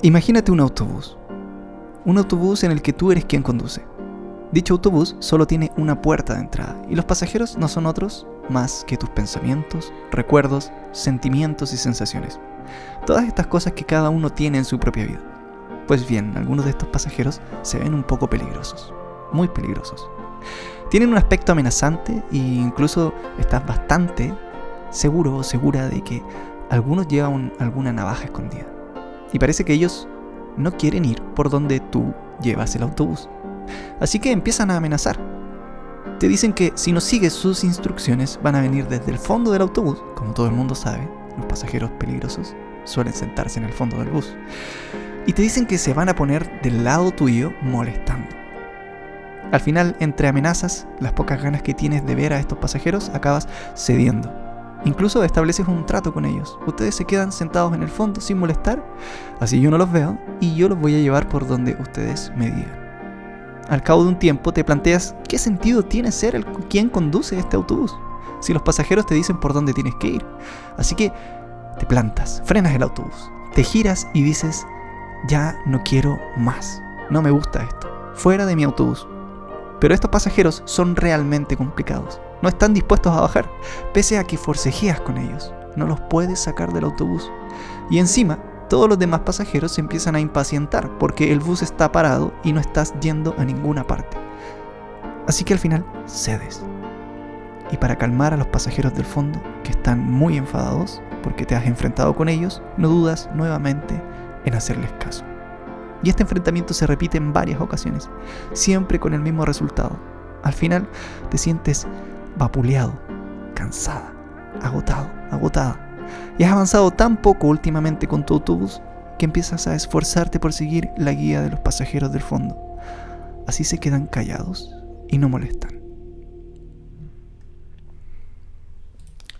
Imagínate un autobús. Un autobús en el que tú eres quien conduce. Dicho autobús solo tiene una puerta de entrada y los pasajeros no son otros más que tus pensamientos, recuerdos, sentimientos y sensaciones. Todas estas cosas que cada uno tiene en su propia vida. Pues bien, algunos de estos pasajeros se ven un poco peligrosos, muy peligrosos. Tienen un aspecto amenazante e incluso estás bastante seguro o segura de que algunos llevan alguna navaja escondida. Y parece que ellos no quieren ir por donde tú llevas el autobús. Así que empiezan a amenazar. Te dicen que si no sigues sus instrucciones van a venir desde el fondo del autobús, como todo el mundo sabe, los pasajeros peligrosos suelen sentarse en el fondo del bus. Y te dicen que se van a poner del lado tuyo molestando. Al final, entre amenazas, las pocas ganas que tienes de ver a estos pasajeros, acabas cediendo Incluso estableces un trato con ellos. Ustedes se quedan sentados en el fondo sin molestar, así yo no los veo y yo los voy a llevar por donde ustedes me digan. Al cabo de un tiempo te planteas qué sentido tiene ser el quien conduce este autobús, si los pasajeros te dicen por dónde tienes que ir. Así que te plantas, frenas el autobús, te giras y dices, ya no quiero más, no me gusta esto, fuera de mi autobús. Pero estos pasajeros son realmente complicados no están dispuestos a bajar, pese a que forcejeas con ellos. No los puedes sacar del autobús. Y encima, todos los demás pasajeros se empiezan a impacientar porque el bus está parado y no estás yendo a ninguna parte. Así que al final cedes. Y para calmar a los pasajeros del fondo, que están muy enfadados porque te has enfrentado con ellos, no dudas nuevamente en hacerles caso. Y este enfrentamiento se repite en varias ocasiones, siempre con el mismo resultado. Al final te sientes vapuleado, cansada, agotado, agotada. Y has avanzado tan poco últimamente con tu autobús que empiezas a esforzarte por seguir la guía de los pasajeros del fondo. Así se quedan callados y no molestan.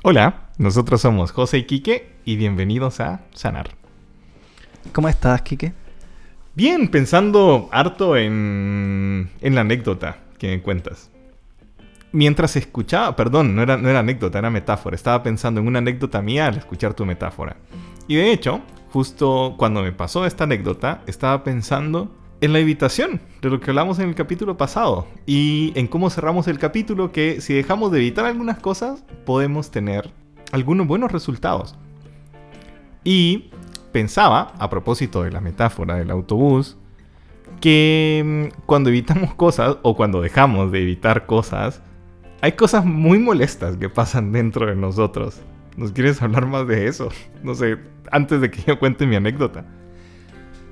Hola, nosotros somos José y Quique y bienvenidos a Sanar. ¿Cómo estás, Quique? Bien, pensando harto en, en la anécdota que me cuentas mientras escuchaba, perdón, no era, anécdota, era metáfora. Estaba pensando en una anécdota mía al escuchar tu metáfora. Y de hecho, justo cuando me pasó esta anécdota, estaba pensando en la evitación de lo que hablamos en el capítulo pasado y en cómo cerramos el capítulo que si dejamos de evitar algunas cosas podemos tener algunos buenos resultados. Y pensaba, a propósito de la metáfora del autobús, que mm, cuando evitamos cosas o cuando dejamos de evitar cosas, hay cosas muy molestas que pasan dentro de nosotros. ¿Nos quieres hablar más de eso? No sé, antes de que yo cuente mi anécdota.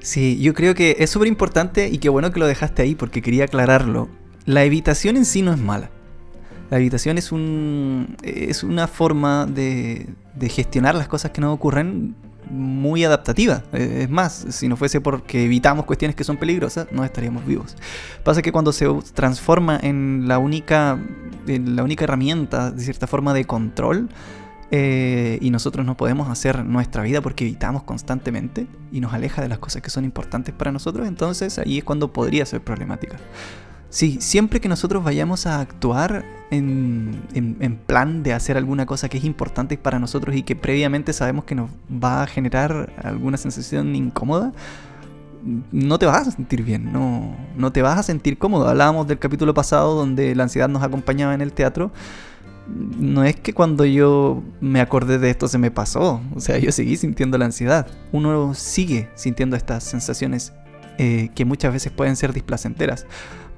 Sí, yo creo que es súper importante y qué bueno que lo dejaste ahí porque quería aclararlo. La evitación en sí no es mala. La evitación es, un, es una forma de, de gestionar las cosas que no ocurren muy adaptativa. Eh, es más, si no fuese porque evitamos cuestiones que son peligrosas, no estaríamos vivos. Pasa que cuando se transforma en la única, en la única herramienta, de cierta forma, de control, eh, y nosotros no podemos hacer nuestra vida porque evitamos constantemente y nos aleja de las cosas que son importantes para nosotros, entonces ahí es cuando podría ser problemática. Sí, siempre que nosotros vayamos a actuar en, plan de hacer alguna cosa que es importante para nosotros y que previamente sabemos que nos va a generar alguna sensación incómoda, no te vas a sentir bien, no, no te vas a sentir cómodo. Hablábamos del capítulo pasado donde la ansiedad nos acompañaba en el teatro. No es que cuando yo me acordé de esto se me pasó, o sea, yo seguí sintiendo la ansiedad. Uno sigue sintiendo estas sensaciones eh, que muchas veces pueden ser displacenteras.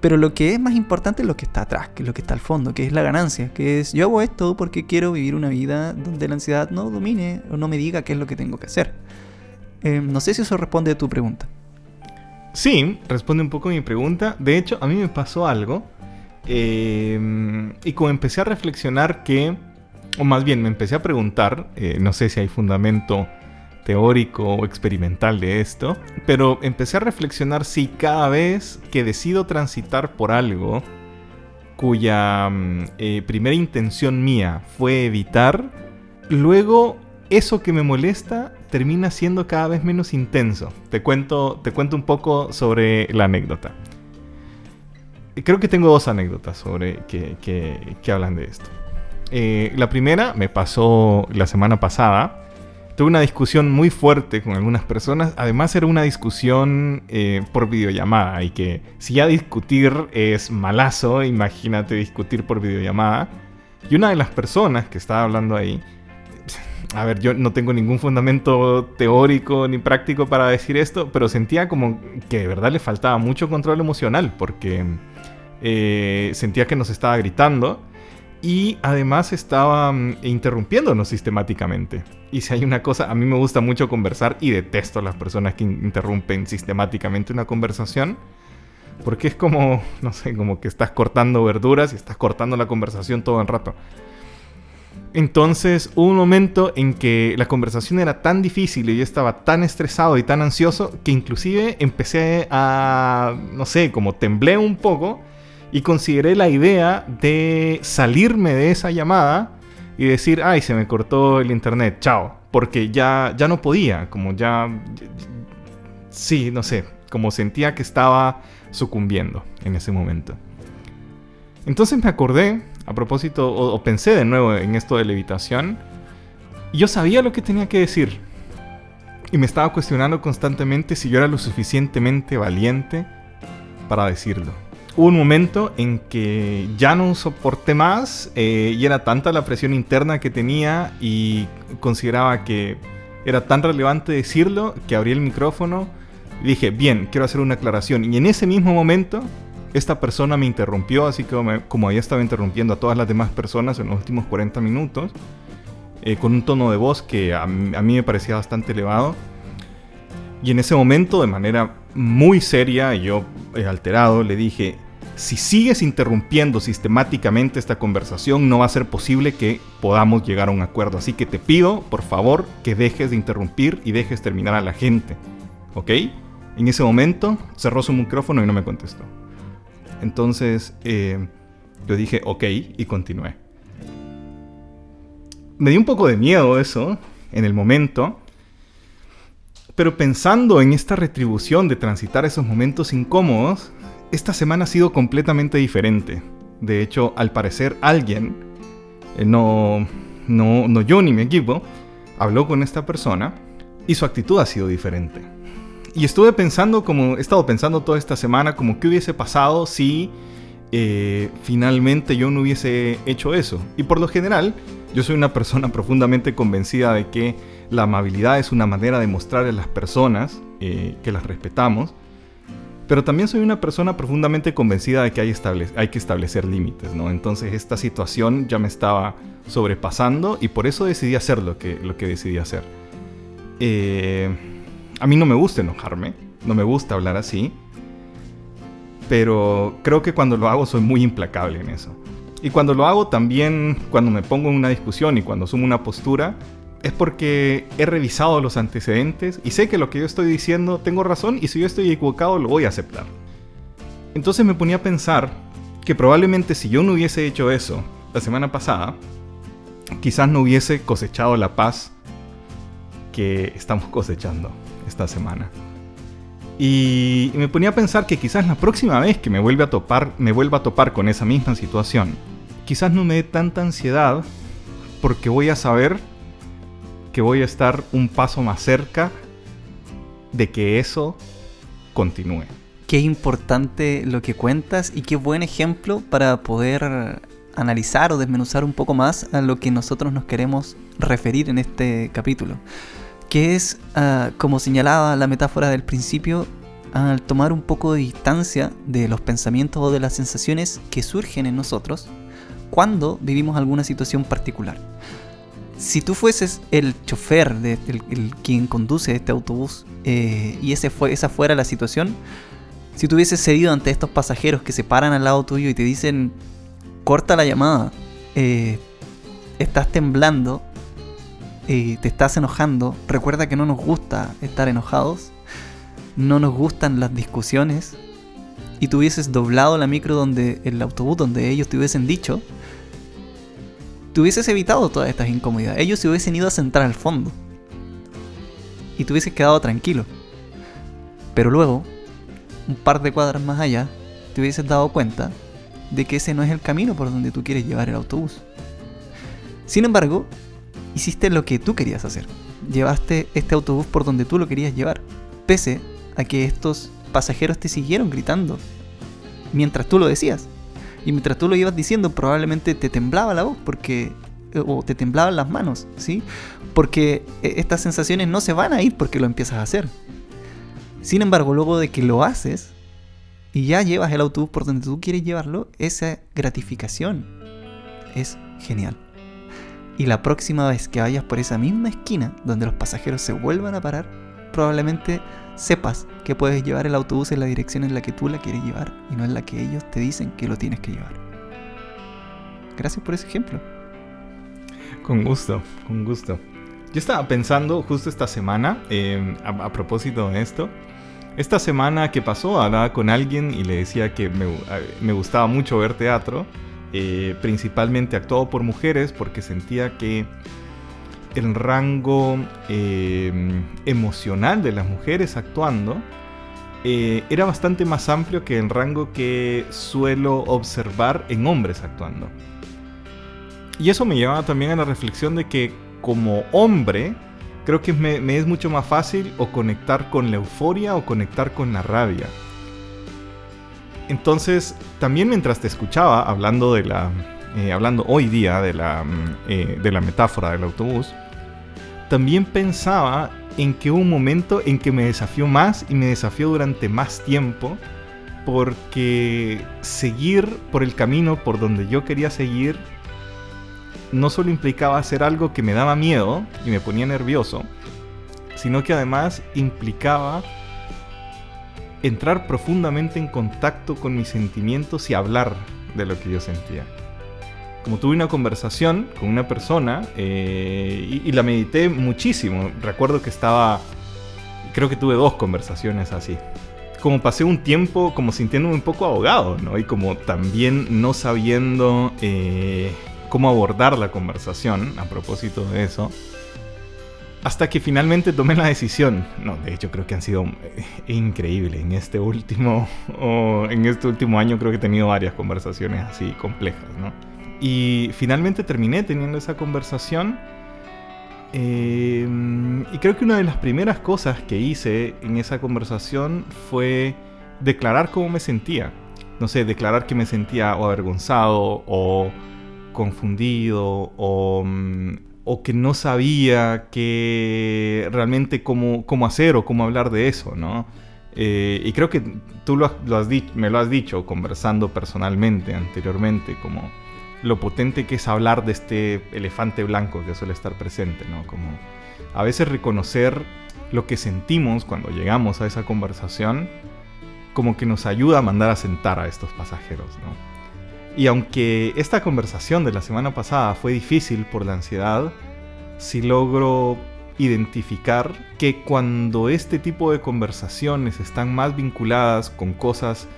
Pero lo que es más importante es lo que está atrás, que es lo que está al fondo, que es la ganancia, que es yo hago esto porque quiero vivir una vida donde la ansiedad no domine o no me diga qué es lo que tengo que hacer. Eh, no sé si eso responde a tu pregunta. Sí, responde un poco a mi pregunta. De hecho, a mí me pasó algo. Eh, y como empecé a reflexionar que, o más bien me empecé a preguntar, no sé si hay fundamento teórico o experimental de esto, pero empecé a reflexionar si cada vez que decido transitar por algo cuya mm, eh, primera intención mía fue evitar, luego eso que me molesta termina siendo cada vez menos intenso. Te cuento, te cuento un poco sobre la anécdota. Creo que tengo dos anécdotas sobre que, que, hablan de esto. Eh, la primera me pasó la semana pasada tuve una discusión muy fuerte con algunas personas. Además era una discusión eh, por videollamada y que si ya discutir es malazo, imagínate discutir por videollamada. Y una de las personas que estaba hablando ahí, a ver, yo no tengo ningún fundamento teórico ni práctico para decir esto, pero sentía como que de verdad le faltaba mucho control emocional porque eh, sentía que nos estaba gritando y además estaba mm, interrumpiéndonos sistemáticamente. Y si hay una cosa, a mí me gusta mucho conversar y detesto a las personas que interrumpen sistemáticamente una conversación. Porque es como, no sé, como que estás cortando verduras y estás cortando la conversación todo el rato. Entonces hubo un momento en que la conversación era tan difícil y yo estaba tan estresado y tan ansioso que inclusive empecé a, no sé, como temblé un poco y consideré la idea de salirme de esa llamada y decir, ay, se me cortó el internet, chao, porque ya, ya no podía, como ya, sí, no sé, como sentía que estaba sucumbiendo en ese momento. Entonces me acordé, a propósito, o, pensé de nuevo en esto de levitación, y yo sabía lo que tenía que decir. Y me estaba cuestionando constantemente si yo era lo suficientemente valiente para decirlo hubo un momento en que ya no soporté más eh, y era tanta la presión interna que tenía y consideraba que era tan relevante decirlo que abrí el micrófono y dije, bien, quiero hacer una aclaración. Y en ese mismo momento, esta persona me interrumpió, así que como había estado interrumpiendo a todas las demás personas en los últimos 40 minutos, eh, con un tono de voz que a, a mí me parecía bastante elevado. Y en ese momento, de manera muy seria y yo alterado le dije, si sigues interrumpiendo sistemáticamente esta conversación, no va a ser posible que podamos llegar a un acuerdo. Así que te pido, por favor, que dejes de interrumpir y dejes terminar a la gente. ¿Ok? En ese momento cerró su micrófono y no me contestó. Entonces eh, yo dije, ok, y continué. Me dio un poco de miedo eso en el momento, pero pensando en esta retribución de transitar esos momentos incómodos, esta semana ha sido completamente diferente. De hecho, al parecer alguien, eh, no, no, no yo ni mi equipo, habló con esta persona y su actitud ha sido diferente. Y estuve pensando, como he estado pensando toda esta semana, como qué hubiese pasado si eh, finalmente yo no hubiese hecho eso. Y por lo general, yo soy una persona profundamente convencida de que la amabilidad es una manera de mostrarle a las personas eh, que las respetamos. Pero también soy una persona profundamente convencida de que hay, hay que establecer límites, ¿no? Entonces esta situación ya me estaba sobrepasando y por eso decidí hacer lo que, lo que decidí hacer. Eh, a mí no me gusta enojarme, no me gusta hablar así, pero creo que cuando lo hago soy muy implacable en eso. Y cuando lo hago también, cuando me pongo en una discusión y cuando asumo una postura, es porque he revisado los antecedentes y sé que lo que yo estoy diciendo tengo razón y si yo estoy equivocado lo voy a aceptar. Entonces me ponía a pensar que probablemente si yo no hubiese hecho eso la semana pasada, quizás no hubiese cosechado la paz que estamos cosechando esta semana. Y me ponía a pensar que quizás la próxima vez que me vuelva a topar, me vuelva a topar con esa misma situación, quizás no me dé tanta ansiedad porque voy a saber que voy a estar un paso más cerca de que eso continúe. Qué importante lo que cuentas y qué buen ejemplo para poder analizar o desmenuzar un poco más a lo que nosotros nos queremos referir en este capítulo. Que es, ah, como señalaba la metáfora del principio, al tomar un poco de distancia de los pensamientos o de las sensaciones que surgen en nosotros cuando vivimos alguna situación particular si tú fueses el chofer, de, el, quien conduce este autobús, eh, y ese fue, esa fuera la situación, si tú hubieses cedido ante estos pasajeros que se paran al lado tuyo y te dicen, corta la llamada, eh, estás temblando, eh, te estás enojando, recuerda que no nos gusta estar enojados, no nos gustan las discusiones, y tú hubieses doblado la micro donde el autobús donde ellos te hubiesen dicho, te hubieses evitado todas estas incomodidades. Ellos se hubiesen ido a sentar al fondo. Y te hubieses quedado tranquilo. Pero luego, un par de cuadras más allá, te hubieses dado cuenta de que ese no es el camino por donde tú quieres llevar el autobús. Sin embargo, hiciste lo que tú querías hacer. Llevaste este autobús por donde tú lo querías llevar, pese a que estos pasajeros te siguieron gritando mientras tú lo decías. Y mientras tú lo ibas diciendo, probablemente te temblaba la voz porque o te temblaban las manos, ¿sí? Porque e, estas sensaciones no se van a ir porque lo empiezas a hacer. Sin embargo, luego de que lo haces y ya llevas el autobús por donde tú quieres llevarlo, esa gratificación es genial. Y la próxima vez que vayas por esa misma esquina donde los pasajeros se vuelvan a parar, probablemente sepas que puedes llevar el autobús en la dirección en la que tú la quieres llevar y no en la que ellos te dicen que lo tienes que llevar. Gracias por ese ejemplo. Con gusto, con gusto. Yo estaba pensando justo esta semana, em, a, propósito de esto, esta semana que pasó hablaba con alguien y le decía que me, gustaba mucho ver teatro, eh, principalmente actuado por mujeres, porque sentía que el rango em, emocional de las mujeres actuando eh, era bastante más amplio que el rango que suelo observar en hombres actuando. Y eso me llevaba también a la reflexión de que como hombre, creo que me, es mucho más fácil o conectar con la euforia o conectar con la rabia. Entonces, también mientras te escuchaba hablando de la, eh, hablando hoy día de la, mm, eh, de la metáfora del autobús, también pensaba en que hubo un momento en que me desafió más y me desafió durante más tiempo porque seguir por el camino por donde yo quería seguir no solo implicaba hacer algo que me daba miedo y me ponía nervioso, sino que además implicaba entrar profundamente en contacto con mis sentimientos y hablar de lo que yo sentía. Como tuve una conversación con una persona eh, y, la medité muchísimo, recuerdo que estaba, creo que tuve dos conversaciones así. Como pasé un tiempo como sintiéndome un poco ahogado, ¿no? Y como también no sabiendo eh, cómo abordar la conversación a propósito de eso. Hasta que finalmente tomé la decisión. No, de hecho creo que han sido eh, increíbles. En este último, en este último año creo que he tenido varias conversaciones así complejas, ¿no? Y finalmente terminé teniendo esa conversación. Eh, y creo que una de las primeras cosas que hice en esa conversación fue declarar cómo me sentía. No sé, declarar que me sentía o avergonzado o confundido mm, o, que no sabía que realmente cómo, cómo, hacer o cómo hablar de eso, ¿no? Eh, y creo que tú lo has, me lo has dicho conversando personalmente anteriormente, como lo potente que es hablar de este elefante blanco que suele estar presente, ¿no? Como a veces reconocer lo que sentimos cuando llegamos a esa conversación, como que nos ayuda a mandar a sentar a estos pasajeros, ¿no? Y aunque esta conversación de la semana pasada fue difícil por la ansiedad, sí logro identificar que cuando este tipo de conversaciones están más vinculadas con cosas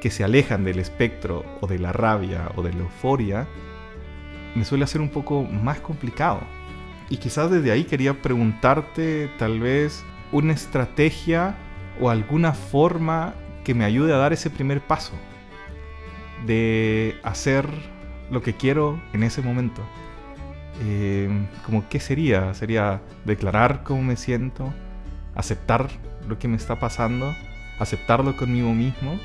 que se alejan del espectro o de la rabia o de la euforia, me suele hacer un poco más complicado. Y quizás desde ahí quería preguntarte tal vez una estrategia o alguna forma que me ayude a dar ese primer paso de hacer lo que quiero en ese momento. Eh, como qué sería? Sería declarar cómo me siento, aceptar lo que me está pasando, aceptarlo conmigo mismo,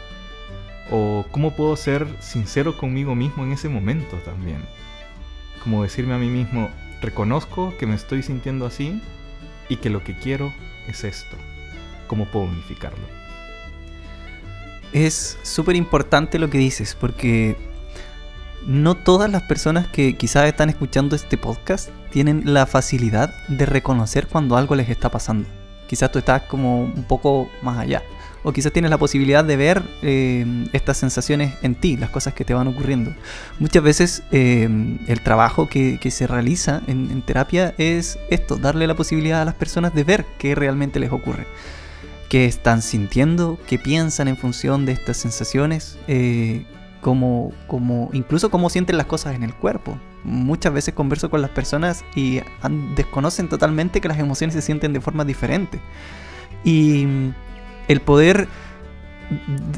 o cómo puedo ser sincero conmigo mismo en ese momento también. Como decirme a mí mismo, reconozco que me estoy sintiendo así y que lo que quiero es esto. ¿Cómo puedo unificarlo? es súper importante lo que dices, porque no todas las personas que quizás están escuchando este podcast tienen la facilidad de reconocer cuando algo les está pasando. Quizás tú estás como un poco más allá. O quizás tienes la posibilidad de ver eh, estas sensaciones en ti, las cosas que te van ocurriendo. Muchas veces eh, el trabajo que, se realiza en terapia es esto, darle la posibilidad a las personas de ver qué realmente les ocurre qué están sintiendo, qué piensan en función de estas sensaciones, eh, como, como, incluso cómo sienten las cosas en el cuerpo. Muchas veces converso con las personas y desconocen totalmente que las emociones se sienten de forma diferente. Y el poder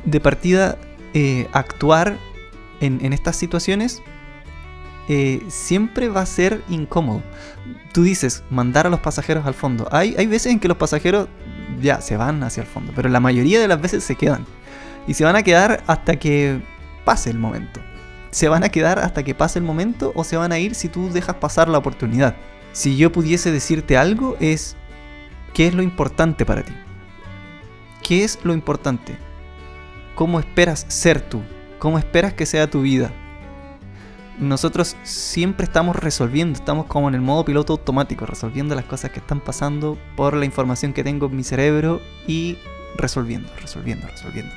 de partida eh, actuar en, estas situaciones eh, siempre va a ser incómodo. Tú dices, mandar a los pasajeros al fondo. Hay, hay veces en que los pasajeros ya se van hacia el fondo, pero la mayoría de las veces se quedan. Y se van a quedar hasta que pase el momento. Se van a quedar hasta que pase el momento o se van a ir si tú dejas pasar la oportunidad. Si yo pudiese decirte algo es, ¿qué es lo importante para ti? ¿Qué es lo importante? ¿Cómo esperas ser tú? ¿Cómo esperas que sea tu vida? Nosotros siempre estamos resolviendo, estamos como en el modo piloto automático, resolviendo las cosas que están pasando por la información que tengo en mi cerebro y resolviendo, resolviendo, resolviendo.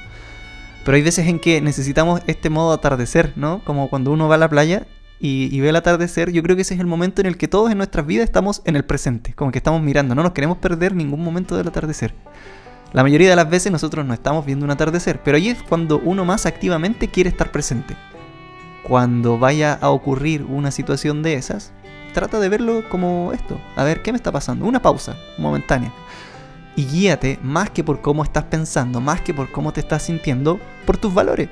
Pero hay veces en que necesitamos este modo atardecer, ¿no? Como cuando uno va a la playa y, ve el atardecer, yo creo que ese es el momento en el que todos en nuestras vidas estamos en el presente, como que estamos mirando, no nos queremos perder ningún momento del atardecer. La mayoría de las veces nosotros no estamos viendo un atardecer, pero ahí es cuando uno más activamente quiere estar presente. Cuando vaya a ocurrir una situación de esas, trata de verlo como esto, a ver qué me está pasando, una pausa momentánea y guíate más que por cómo estás pensando, más que por cómo te estás sintiendo, por tus valores.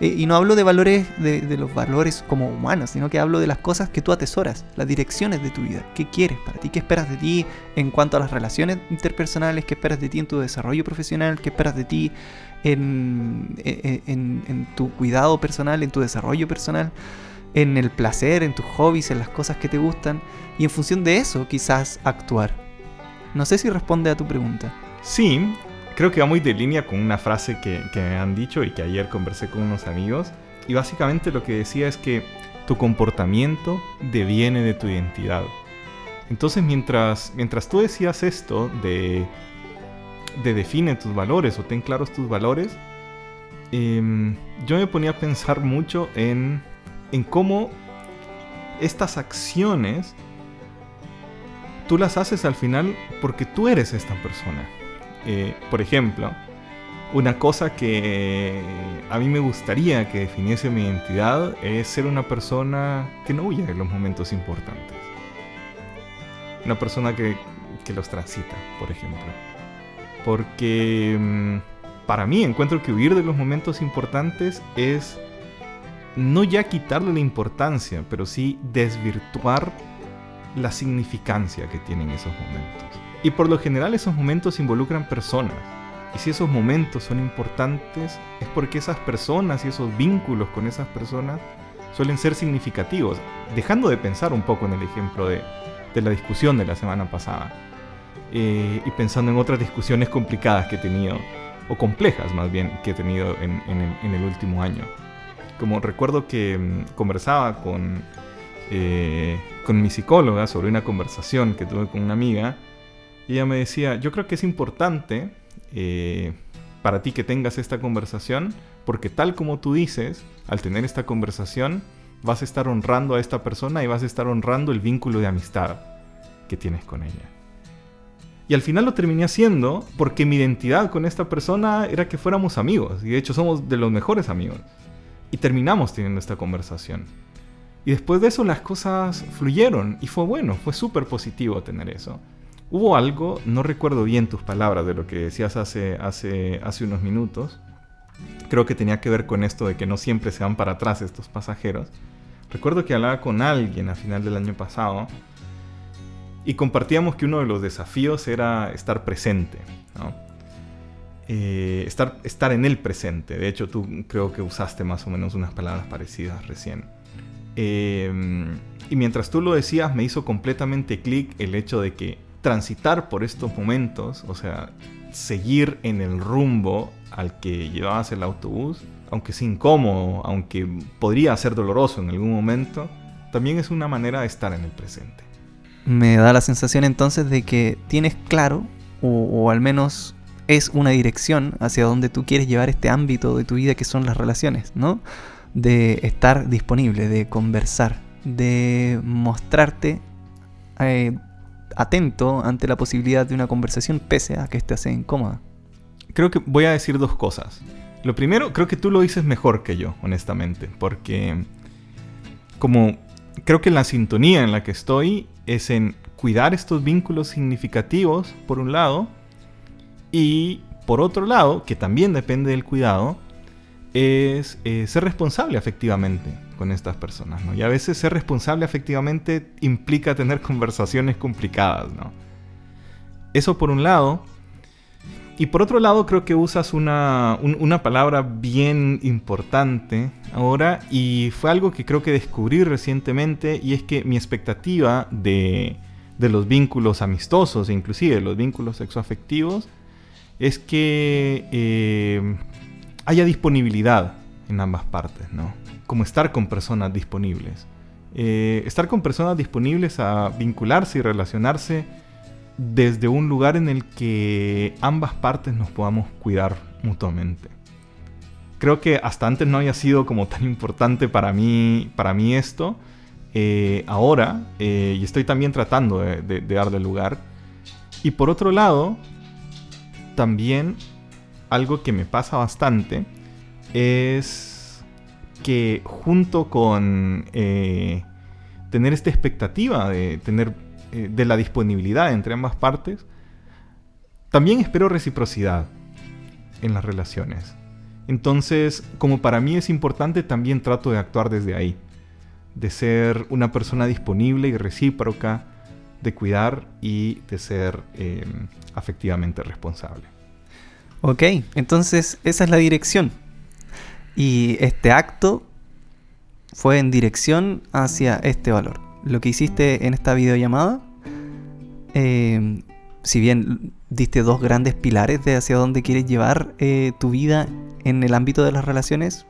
Y no hablo de valores, de, los valores como humanos, sino que hablo de las cosas que tú atesoras, las direcciones de tu vida. ¿Qué quieres para ti? ¿Qué esperas de ti en cuanto a las relaciones interpersonales? ¿Qué esperas de ti en tu desarrollo profesional? ¿Qué esperas de ti en, en tu cuidado personal, en tu desarrollo personal? En el placer, en tus hobbies, en las cosas que te gustan. Y en función de eso quizás actuar. No sé si responde a tu pregunta. Sí, creo que va muy de línea con una frase que, me han dicho y que ayer conversé con unos amigos. Y básicamente lo que decía es que tu comportamiento deviene de tu identidad. Entonces mientras, mientras tú decías esto de, de define tus valores o ten claros tus valores, em, yo me ponía a pensar mucho en, en cómo estas acciones tú las haces al final porque tú eres esta persona. Eh, por ejemplo, una cosa que a mí me gustaría que definiese mi identidad es ser una persona que no huye de los momentos importantes. Una persona que, los transita, por ejemplo. Porque mm, para mí encuentro que huir de los momentos importantes es no ya quitarle la importancia, pero sí desvirtuar la significancia que tienen esos momentos. Y por lo general esos momentos involucran personas. Y si esos momentos son importantes es porque esas personas y esos vínculos con esas personas suelen ser significativos. Dejando de pensar un poco en el ejemplo de, la discusión de la semana pasada. Eh, y pensando en otras discusiones complicadas que he tenido, o complejas más bien, que he tenido en, el, último año. Como recuerdo que mm, conversaba con eh, con mi psicóloga sobre una conversación que tuve con una amiga. Y ella me decía, yo creo que es importante eh, para ti que tengas esta conversación, porque tal como tú dices, al tener esta conversación, vas a estar honrando a esta persona y vas a estar honrando el vínculo de amistad que tienes con ella. Y al final lo terminé haciendo porque mi identidad con esta persona era que fuéramos amigos. Y de hecho somos de los mejores amigos. Y terminamos teniendo esta conversación. Y después de eso las cosas fluyeron y fue bueno, fue súper positivo tener eso. Hubo algo, no recuerdo bien tus palabras de lo que decías hace, unos minutos, creo que tenía que ver con esto de que no siempre se van para atrás estos pasajeros. Recuerdo que hablaba con alguien a final del año pasado y compartíamos que uno de los desafíos era estar presente, eh, estar, en el presente. De hecho, tú creo que usaste más o menos unas palabras parecidas recién. Em, y mientras tú lo decías, me hizo completamente clic el hecho de que transitar por estos momentos, o sea, seguir en el rumbo al que llevabas el autobús, aunque es incómodo, aunque podría ser doloroso en algún momento, también es una manera de estar en el presente. Me da la sensación entonces de que tienes claro, o, al menos es una dirección hacia donde tú quieres llevar este ámbito de tu vida que son las relaciones, ¿no? de estar disponible, de conversar, de mostrarte eh, atento ante la posibilidad de una conversación pese a que ésta sea incómoda. Creo que voy a decir dos cosas. Lo primero, creo que tú lo dices mejor que yo, honestamente, porque como creo que la sintonía en la que estoy es en cuidar estos vínculos significativos, por un lado, y por otro lado, que también depende del cuidado, es eh, ser responsable afectivamente con estas personas, ¿no? Y a veces ser responsable afectivamente implica tener conversaciones complicadas, ¿no? Eso por un lado. Y por otro lado, creo que usas una, palabra bien importante ahora y fue algo que creo que descubrí recientemente y es que mi expectativa de, los vínculos amistosos, inclusive los vínculos sexoafectivos, es que eh, haya disponibilidad en ambas partes, ¿no? Como estar con personas disponibles. Eh, estar con personas disponibles a vincularse y relacionarse desde un lugar en el que ambas partes nos podamos cuidar mutuamente. Creo que hasta antes no había sido como tan importante para mí, para mí esto. Eh, ahora, eh, y estoy también tratando de, darle lugar. Y por otro lado, también algo que me pasa bastante es que junto con eh, tener esta expectativa de tener eh, de la disponibilidad entre ambas partes, también espero reciprocidad en las relaciones. Entonces, como para mí es importante, también trato de actuar desde ahí. De ser una persona disponible y recíproca, de cuidar y de ser em, afectivamente responsable. Ok, entonces esa es la dirección. Y este acto fue en dirección hacia este valor lo que hiciste en esta videollamada, eh, si bien diste dos grandes pilares de hacia dónde quieres llevar eh, tu vida en el ámbito de las relaciones,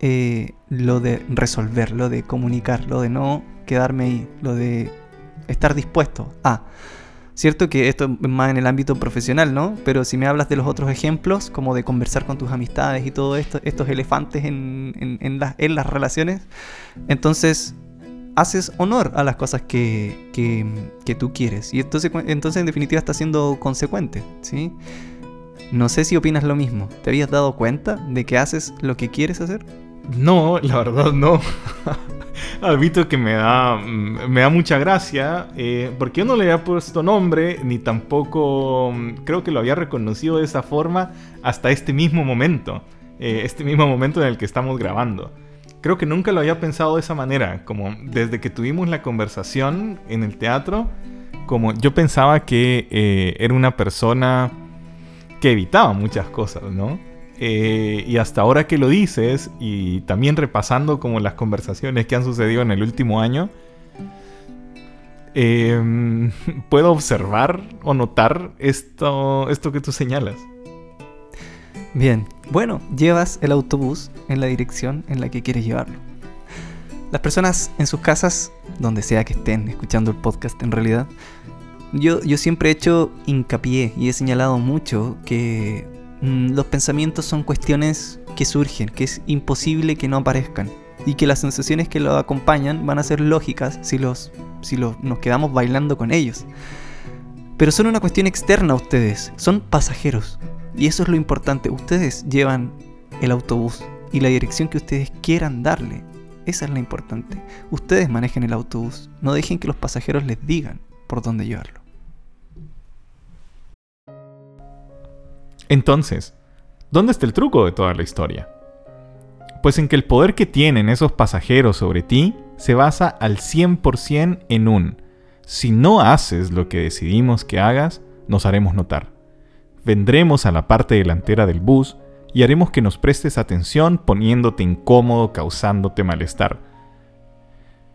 eh, lo de resolver, lo de comunicar, lo de no quedarme ahí, lo de estar dispuesto a. Cierto que esto es más en el ámbito profesional, ¿no? Pero si me hablas de los otros ejemplos, como de conversar con tus amistades y todo esto, estos elefantes en, en, en las relaciones, entonces haces honor a las cosas que, que, tú quieres. Y entonces, entonces en definitiva estás siendo consecuente, ¿sí? No sé si opinas lo mismo. ¿Te habías dado cuenta de que haces lo que quieres hacer? No, la verdad no. Admito que me da, me da mucha gracia, eh, porque yo no le había puesto nombre, ni tampoco mm, creo que lo había reconocido de esa forma hasta este mismo momento, eh, este mismo momento en el que estamos grabando creo que nunca lo había pensado de esa manera, como desde que tuvimos la conversación en el teatro, como yo pensaba que eh, era una persona que evitaba muchas cosas, ¿no? Eh, y hasta ahora que lo dices, y también repasando como las conversaciones que han sucedido en el último año, em, puedo observar o notar esto, esto que tú señalas. Bien, bueno, llevas el autobús en la dirección en la que quieres llevarlo. Las personas en sus casas, donde sea que estén escuchando el podcast en realidad, yo, yo siempre he hecho hincapié y he señalado mucho que los pensamientos son cuestiones que surgen, que es imposible que no aparezcan y que las sensaciones que lo acompañan van a ser lógicas si, los, si los, nos quedamos bailando con ellos. Pero son una cuestión externa a ustedes, son pasajeros. Y eso es lo importante, ustedes llevan el autobús y la dirección que ustedes quieran darle. Esa es la importante. Ustedes manejen el autobús, no dejen que los pasajeros les digan por dónde llevarlo. Entonces, ¿dónde está el truco de toda la historia? Pues en que el poder que tienen esos pasajeros sobre ti se basa al 100% en un, si no haces lo que decidimos que hagas, nos haremos notar vendremos a la parte delantera del bus y haremos que nos prestes atención poniéndote incómodo, causándote malestar.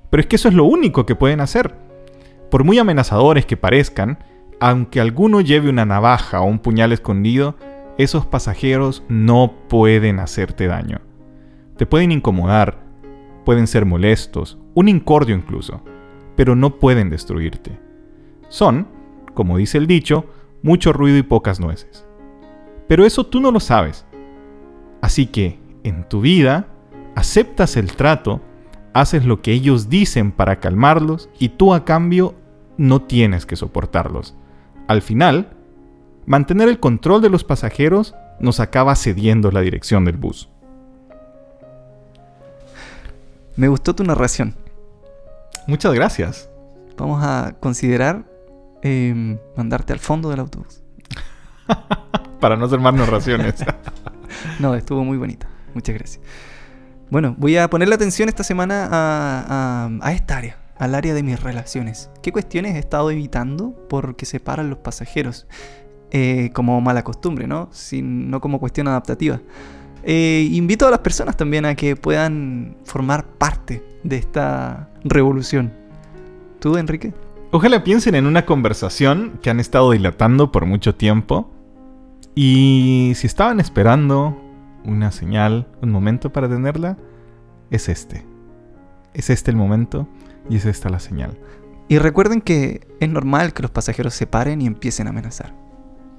Pero es que eso es lo único que pueden hacer. Por muy amenazadores que parezcan, aunque alguno lleve una navaja o un puñal escondido, esos pasajeros no pueden hacerte daño. Te pueden incomodar, pueden ser molestos, un incordio incluso, pero no pueden destruirte. Son, como dice el dicho, mucho ruido y pocas nueces. Pero eso tú no lo sabes. Así que, en tu vida, aceptas el trato, haces lo que ellos dicen para calmarlos y tú a cambio no tienes que soportarlos. Al final, mantener el control de los pasajeros nos acaba cediendo la dirección del bus. Me gustó tu narración. Muchas gracias. Vamos a considerar Em, mandarte al fondo del autobús. Para no hacer más narraciones. no, estuvo muy bonita. Muchas gracias. Bueno, voy a poner la atención esta semana a, a- a esta área, al área de mis relaciones. ¿Qué cuestiones he estado evitando porque separan los pasajeros? Eh, como mala costumbre, ¿no? Sin, no como cuestión adaptativa. Eh, invito a las personas también a que puedan formar parte de esta revolución. ¿Tú, Enrique? Ojalá piensen en una conversación que han estado dilatando por mucho tiempo. Y si estaban esperando una señal, un momento para tenerla, es este. Es este el momento y es esta la señal. Y recuerden que es normal que los pasajeros se paren y empiecen a amenazar.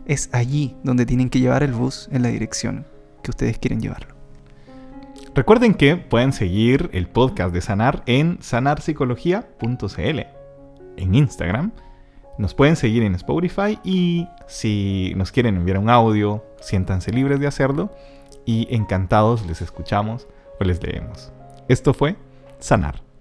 Es allí donde tienen que llevar el bus en la dirección que ustedes quieren llevarlo. Recuerden que pueden seguir el podcast de Sanar en sanarpsicología.cl en Instagram. Nos pueden seguir en Spotify y si nos quieren enviar un audio, siéntanse libres de hacerlo y encantados les escuchamos o les leemos. Esto fue Sanar.